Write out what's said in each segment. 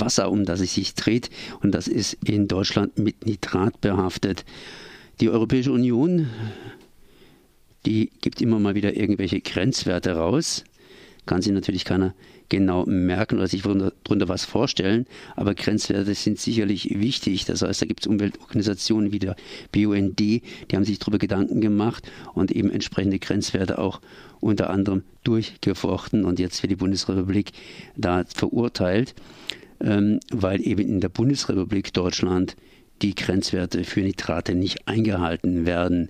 Wasser, um das es sich dreht. Und das ist in Deutschland mit Nitrat behaftet. Die Europäische Union, die gibt immer mal wieder irgendwelche Grenzwerte raus. Kann sich natürlich keiner genau merken oder sich darunter was vorstellen. Aber Grenzwerte sind sicherlich wichtig. Das heißt, da gibt es Umweltorganisationen wie der BUND, die haben sich darüber Gedanken gemacht und eben entsprechende Grenzwerte auch unter anderem durchgefochten und jetzt für die Bundesrepublik da verurteilt, ähm, weil eben in der Bundesrepublik Deutschland die Grenzwerte für Nitrate nicht eingehalten werden.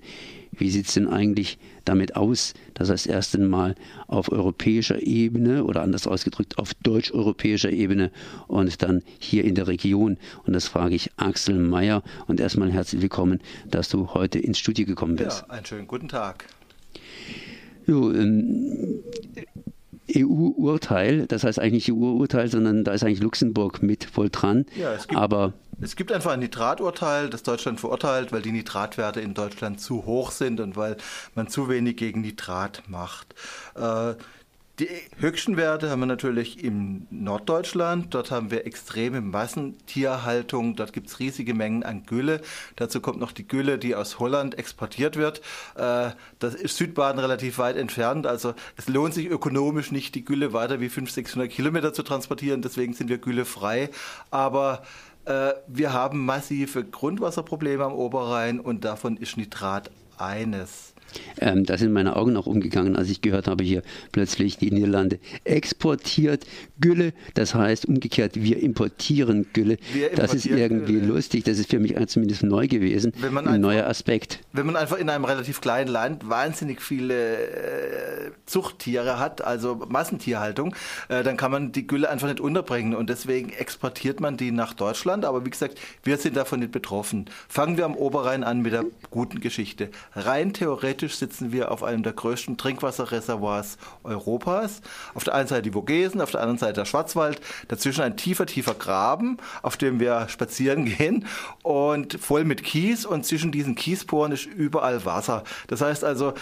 Wie sieht es denn eigentlich damit aus, dass das erste Mal auf europäischer Ebene oder anders ausgedrückt auf deutsch-europäischer Ebene und dann hier in der Region? Und das frage ich Axel Mayer und erstmal herzlich willkommen, dass du heute ins Studio gekommen bist. Ja, einen schönen guten Tag. Jo, ähm, EU-Urteil, das heißt eigentlich nicht EU-Urteil, sondern da ist eigentlich Luxemburg mit voll dran. Ja, es gibt, aber es gibt einfach ein Nitraturteil, das Deutschland verurteilt, weil die Nitratwerte in Deutschland zu hoch sind und weil man zu wenig gegen Nitrat macht. Äh, die höchsten Werte haben wir natürlich im Norddeutschland. Dort haben wir extreme Massentierhaltung. Dort gibt es riesige Mengen an Gülle. Dazu kommt noch die Gülle, die aus Holland exportiert wird. Äh, das ist Südbaden relativ weit entfernt. Also es lohnt sich ökonomisch nicht, die Gülle weiter wie 500, 600 Kilometer zu transportieren. Deswegen sind wir güllefrei. Aber äh, wir haben massive Grundwasserprobleme am Oberrhein und davon ist Nitrat eines. Ähm, da sind meine Augen auch umgegangen, als ich gehört habe, hier plötzlich die Niederlande exportiert Gülle. Das heißt umgekehrt, wir importieren Gülle. Wir das ist irgendwie Gülle. lustig. Das ist für mich zumindest neu gewesen. ein einfach, neuer Aspekt. Wenn man einfach in einem relativ kleinen Land wahnsinnig viele äh, Zuchttiere hat, also Massentierhaltung, äh, dann kann man die Gülle einfach nicht unterbringen. Und deswegen exportiert man die nach Deutschland. Aber wie gesagt, wir sind davon nicht betroffen. Fangen wir am Oberrhein an mit der guten Geschichte. Rein theoretisch theoretisch sitzen wir auf einem der größten Trinkwasserreservoirs Europas. Auf der einen Seite die Vogesen, auf der anderen Seite der Schwarzwald, dazwischen ein tiefer, tiefer Graben, auf dem wir spazieren gehen und voll mit Kies und zwischen diesen Kiesporen ist überall Wasser. Das heißt also,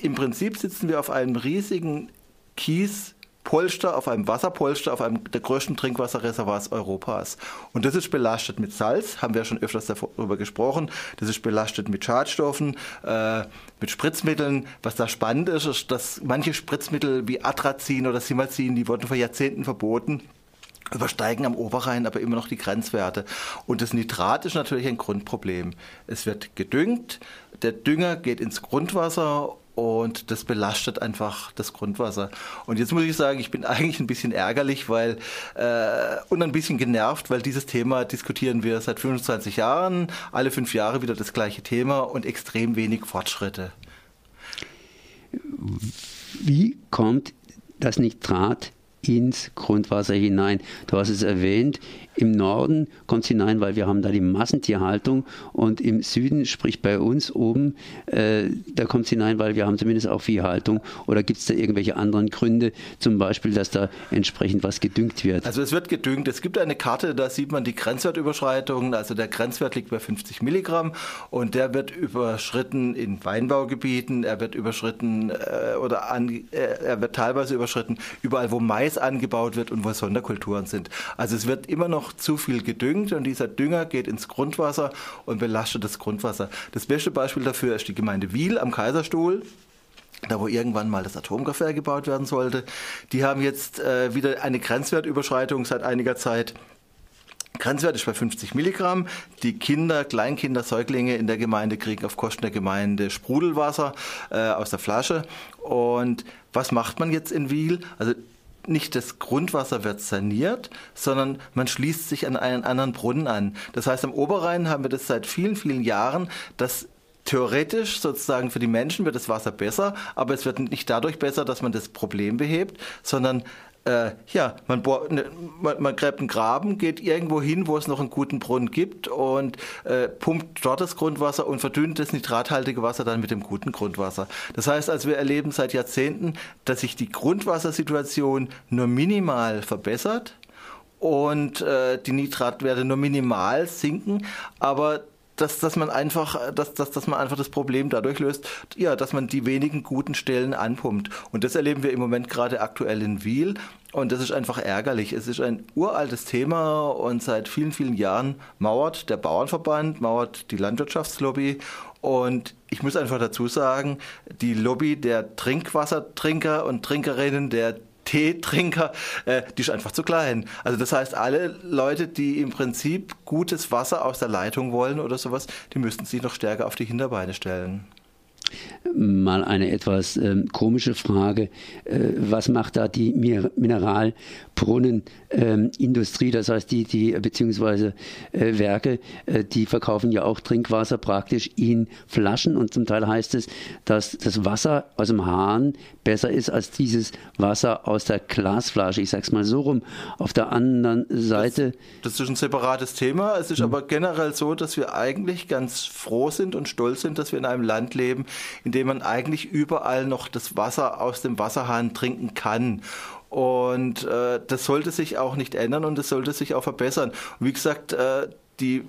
im Prinzip sitzen wir auf einem riesigen Kies Polster, auf einem Wasserpolster, auf einem der größten Trinkwasserreservoirs Europas. Und das ist belastet mit Salz, haben wir schon öfters darüber gesprochen. Das ist belastet mit Schadstoffen, äh, mit Spritzmitteln. Was da spannend ist, ist, dass manche Spritzmittel wie Atrazin oder Simazin, die wurden vor Jahrzehnten verboten übersteigen am Oberrhein aber immer noch die Grenzwerte. Und das Nitrat ist natürlich ein Grundproblem. Es wird gedüngt, der Dünger geht ins Grundwasser und das belastet einfach das Grundwasser. Und jetzt muss ich sagen, ich bin eigentlich ein bisschen ärgerlich, weil äh, und ein bisschen genervt, weil dieses Thema diskutieren wir seit 25 Jahren, alle fünf Jahre wieder das gleiche Thema und extrem wenig Fortschritte. Wie kommt das Nitrat ins Grundwasser hinein? Du hast es erwähnt, im Norden kommt es hinein, weil wir haben da die Massentierhaltung und im Süden, sprich bei uns oben, äh, da kommt es hinein, weil wir haben zumindest auch Viehhaltung. Oder gibt es da irgendwelche anderen Gründe, zum Beispiel, dass da entsprechend was gedüngt wird? Also es wird gedüngt. Es gibt eine Karte, da sieht man die Grenzwertüberschreitungen. Also der Grenzwert liegt bei 50 Milligramm und der wird überschritten in Weinbaugebieten, er wird überschritten äh, oder an, äh, er wird teilweise überschritten überall, wo Mais angebaut wird und wo Sonderkulturen sind. Also es wird immer noch noch zu viel gedüngt und dieser Dünger geht ins Grundwasser und belastet das Grundwasser. Das beste Beispiel dafür ist die Gemeinde Wiel am Kaiserstuhl da wo irgendwann mal das Atomkraftwerk gebaut werden sollte. Die haben jetzt äh, wieder eine Grenzwertüberschreitung seit einiger Zeit. Grenzwert ist bei 50 Milligramm. Die Kinder, Kleinkinder, Säuglinge in der Gemeinde kriegen auf Kosten der Gemeinde Sprudelwasser äh, aus der Flasche. Und was macht man jetzt in Wiel? Also nicht das Grundwasser wird saniert, sondern man schließt sich an einen anderen Brunnen an. Das heißt, am Oberrhein haben wir das seit vielen, vielen Jahren, dass theoretisch sozusagen für die Menschen wird das Wasser besser, aber es wird nicht dadurch besser, dass man das Problem behebt, sondern äh, ja, man, bohrt, ne, man, man, gräbt einen Graben, geht irgendwo hin, wo es noch einen guten Brunnen gibt und äh, pumpt dort das Grundwasser und verdünnt das nitrathaltige Wasser dann mit dem guten Grundwasser. Das heißt also, wir erleben seit Jahrzehnten, dass sich die Grundwassersituation nur minimal verbessert und äh, die Nitratwerte nur minimal sinken, aber dass, dass man einfach, dass, dass, dass man einfach das Problem dadurch löst, ja, dass man die wenigen guten Stellen anpumpt. Und das erleben wir im Moment gerade aktuell in Wiel. Und das ist einfach ärgerlich. Es ist ein uraltes Thema und seit vielen, vielen Jahren mauert der Bauernverband, mauert die Landwirtschaftslobby. Und ich muss einfach dazu sagen, die Lobby der Trinkwassertrinker und Trinkerinnen, der Teetrinker, äh, die ist einfach zu klein. Also das heißt, alle Leute, die im Prinzip gutes Wasser aus der Leitung wollen oder sowas, die müssten sich noch stärker auf die Hinterbeine stellen mal eine etwas ähm, komische Frage. Äh, was macht da die Mineralbrunnenindustrie, ähm, das heißt die, die beziehungsweise äh, Werke, äh, die verkaufen ja auch Trinkwasser praktisch in Flaschen und zum Teil heißt es, dass das Wasser aus dem Hahn besser ist als dieses Wasser aus der Glasflasche. Ich sage es mal so rum. Auf der anderen Seite. Das, das ist ein separates Thema. Es ist mhm. aber generell so, dass wir eigentlich ganz froh sind und stolz sind, dass wir in einem Land leben, in dem man eigentlich überall noch das Wasser aus dem Wasserhahn trinken kann. Und äh, das sollte sich auch nicht ändern und das sollte sich auch verbessern. Und wie gesagt, äh, die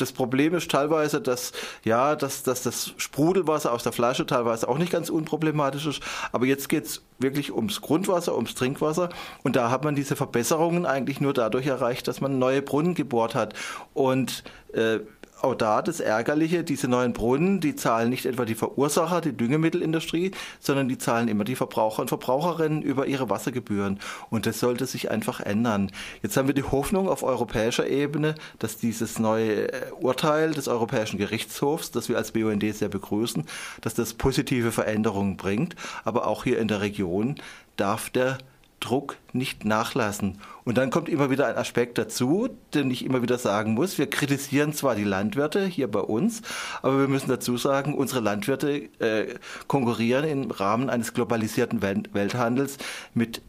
das Problem ist teilweise, dass ja, dass, dass das Sprudelwasser aus der Flasche teilweise auch nicht ganz unproblematisch ist. Aber jetzt geht es wirklich ums Grundwasser, ums Trinkwasser. Und da hat man diese Verbesserungen eigentlich nur dadurch erreicht, dass man neue Brunnen gebohrt hat. Und äh, auch da das Ärgerliche, diese neuen Brunnen, die zahlen nicht etwa die Verursacher, die Düngemittelindustrie, sondern die zahlen immer die Verbraucher und Verbraucherinnen über ihre Wassergebühren. Und das sollte sich einfach ändern. Jetzt haben wir die Hoffnung auf europäischer Ebene, dass dieses neue äh, Urteil des Europäischen Gerichtshofs, das wir als BUND sehr begrüßen, dass das positive Veränderungen bringt. Aber auch hier in der Region darf der Druck nicht nachlassen. Und dann kommt immer wieder ein Aspekt dazu, den ich immer wieder sagen muss. Wir kritisieren zwar die Landwirte hier bei uns, aber wir müssen dazu sagen, unsere Landwirte äh, konkurrieren im Rahmen eines globalisierten Welthandels mit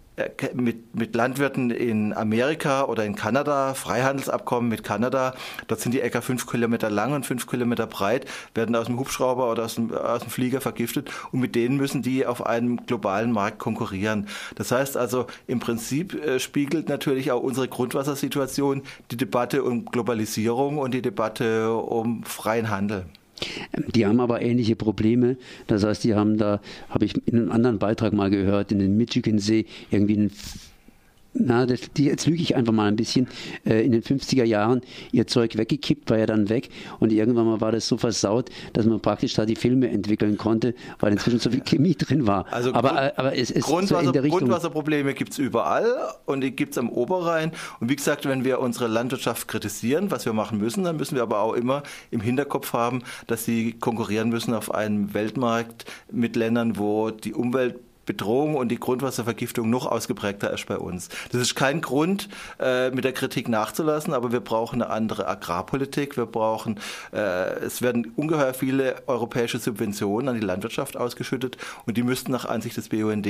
mit, mit Landwirten in Amerika oder in Kanada, Freihandelsabkommen mit Kanada. Dort sind die Äcker fünf Kilometer lang und fünf Kilometer breit, werden aus dem Hubschrauber oder aus dem, aus dem Flieger vergiftet und mit denen müssen die auf einem globalen Markt konkurrieren. Das heißt also, im Prinzip äh, spiegelt natürlich auch unsere Grundwassersituation die Debatte um Globalisierung und die Debatte um freien Handel. Die haben aber ähnliche Probleme. Das heißt, die haben da, habe ich in einem anderen Beitrag mal gehört, in den Michigansee irgendwie einen na, das, die, jetzt lüge ich einfach mal ein bisschen, äh, in den 50er Jahren ihr Zeug weggekippt, war ja dann weg und irgendwann mal war das so versaut, dass man praktisch da die Filme entwickeln konnte, weil inzwischen so viel Chemie drin war. Also aber, Grund, aber es ist Grundwasser, so in der Richtung. Grundwasserprobleme gibt es überall und die gibt es am Oberrhein und wie gesagt, wenn wir unsere Landwirtschaft kritisieren, was wir machen müssen, dann müssen wir aber auch immer im Hinterkopf haben, dass sie konkurrieren müssen auf einem Weltmarkt mit Ländern, wo die Umwelt Bedrohung und die Grundwasservergiftung noch ausgeprägter ist bei uns. Das ist kein Grund, äh, mit der Kritik nachzulassen, aber wir brauchen eine andere Agrarpolitik. Wir brauchen, äh, es werden ungeheuer viele europäische Subventionen an die Landwirtschaft ausgeschüttet und die müssten nach Ansicht des BUND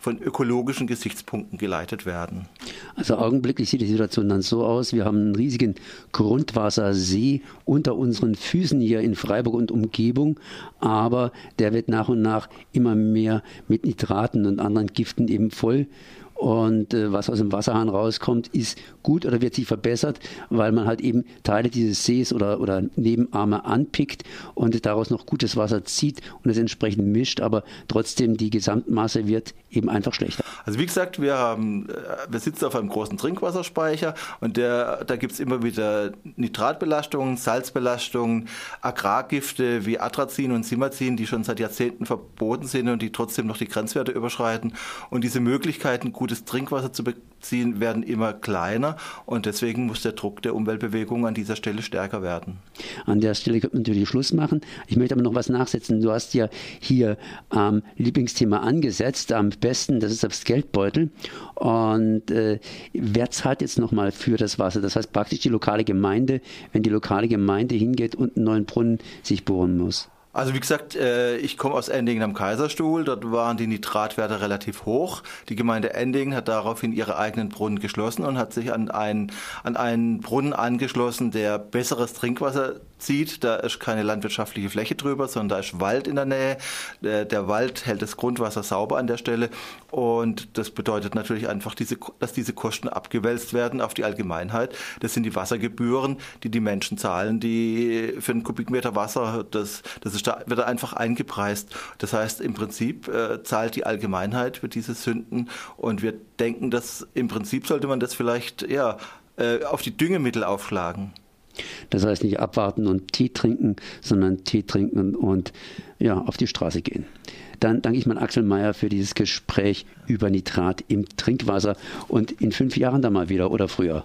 von ökologischen Gesichtspunkten geleitet werden. Also augenblicklich sieht die Situation dann so aus, wir haben einen riesigen Grundwassersee unter unseren Füßen hier in Freiburg und Umgebung, aber der wird nach und nach immer mehr mit Nitrat Nitraten und anderen Giften eben voll. Und äh, was aus dem Wasserhahn rauskommt, ist gut oder wird sich verbessert, weil man halt eben Teile dieses Sees oder, oder Nebenarme anpickt und daraus noch gutes Wasser zieht und es entsprechend mischt, aber trotzdem die Gesamtmasse wird eben einfach schlechter. Also wie gesagt, wir haben, äh, wir sitzen auf einem großen Trinkwasserspeicher und der, da gibt es immer wieder Nitratbelastungen, Salzbelastungen, Agrargifte wie Atrazin und Simazin, die schon seit Jahrzehnten verboten sind und die trotzdem noch die Grenzwerte überschreiten. Und diese Möglichkeiten, gutes Trinkwasser zu beziehen, werden immer kleiner und deswegen muss der Druck der Umweltbewegung an dieser Stelle stärker werden. An der Stelle könnte man natürlich Schluss machen. Ich möchte aber noch was nachsetzen. Du hast ja hier ähm, Lieblingsthema angesetzt, am besten, das ist das Geldbeutel. Und äh, wer zahlt jetzt nochmal für das Wasser? Das heißt praktisch die lokale Gemeinde, wenn die lokale Gemeinde hingeht und einen neuen Brunnen sich bohren muss. Also wie gesagt, äh, ich komme aus Endingen am Kaiserstuhl. Dort waren die Nitratwerte relativ hoch. Die Gemeinde Endingen hat daraufhin ihre eigenen Brunnen geschlossen und hat sich an einen, an einen Brunnen angeschlossen, der besseres Trinkwasser zieht. Da ist keine landwirtschaftliche Fläche drüber, sondern da ist Wald in der Nähe. Der, Wald hält das Grundwasser sauber an der Stelle. Und das bedeutet natürlich einfach, diese, dass diese Kosten abgewälzt werden auf die Allgemeinheit. Das sind die Wassergebühren, die die Menschen zahlen, die für einen Kubikmeter Wasser, das, das ist da, wird er einfach eingepreist. Das heißt, im Prinzip äh, zahlt die Allgemeinheit für diese Sünden und wir denken, dass im Prinzip sollte man das vielleicht ja, äh, auf die Düngemittel aufschlagen. Das heißt nicht abwarten und Tee trinken, sondern Tee trinken und ja, auf die Straße gehen. Dann danke ich mal Axel Mayer für dieses Gespräch über Nitrat im Trinkwasser und in fünf Jahren dann mal wieder oder früher.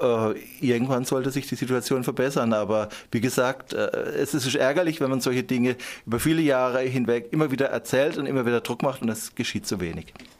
Äh, irgendwann sollte sich die Situation verbessern. Aber wie gesagt, äh, es ist ärgerlich, wenn man solche Dinge über viele Jahre hinweg immer wieder erzählt und immer wieder Druck macht und es geschieht zu wenig.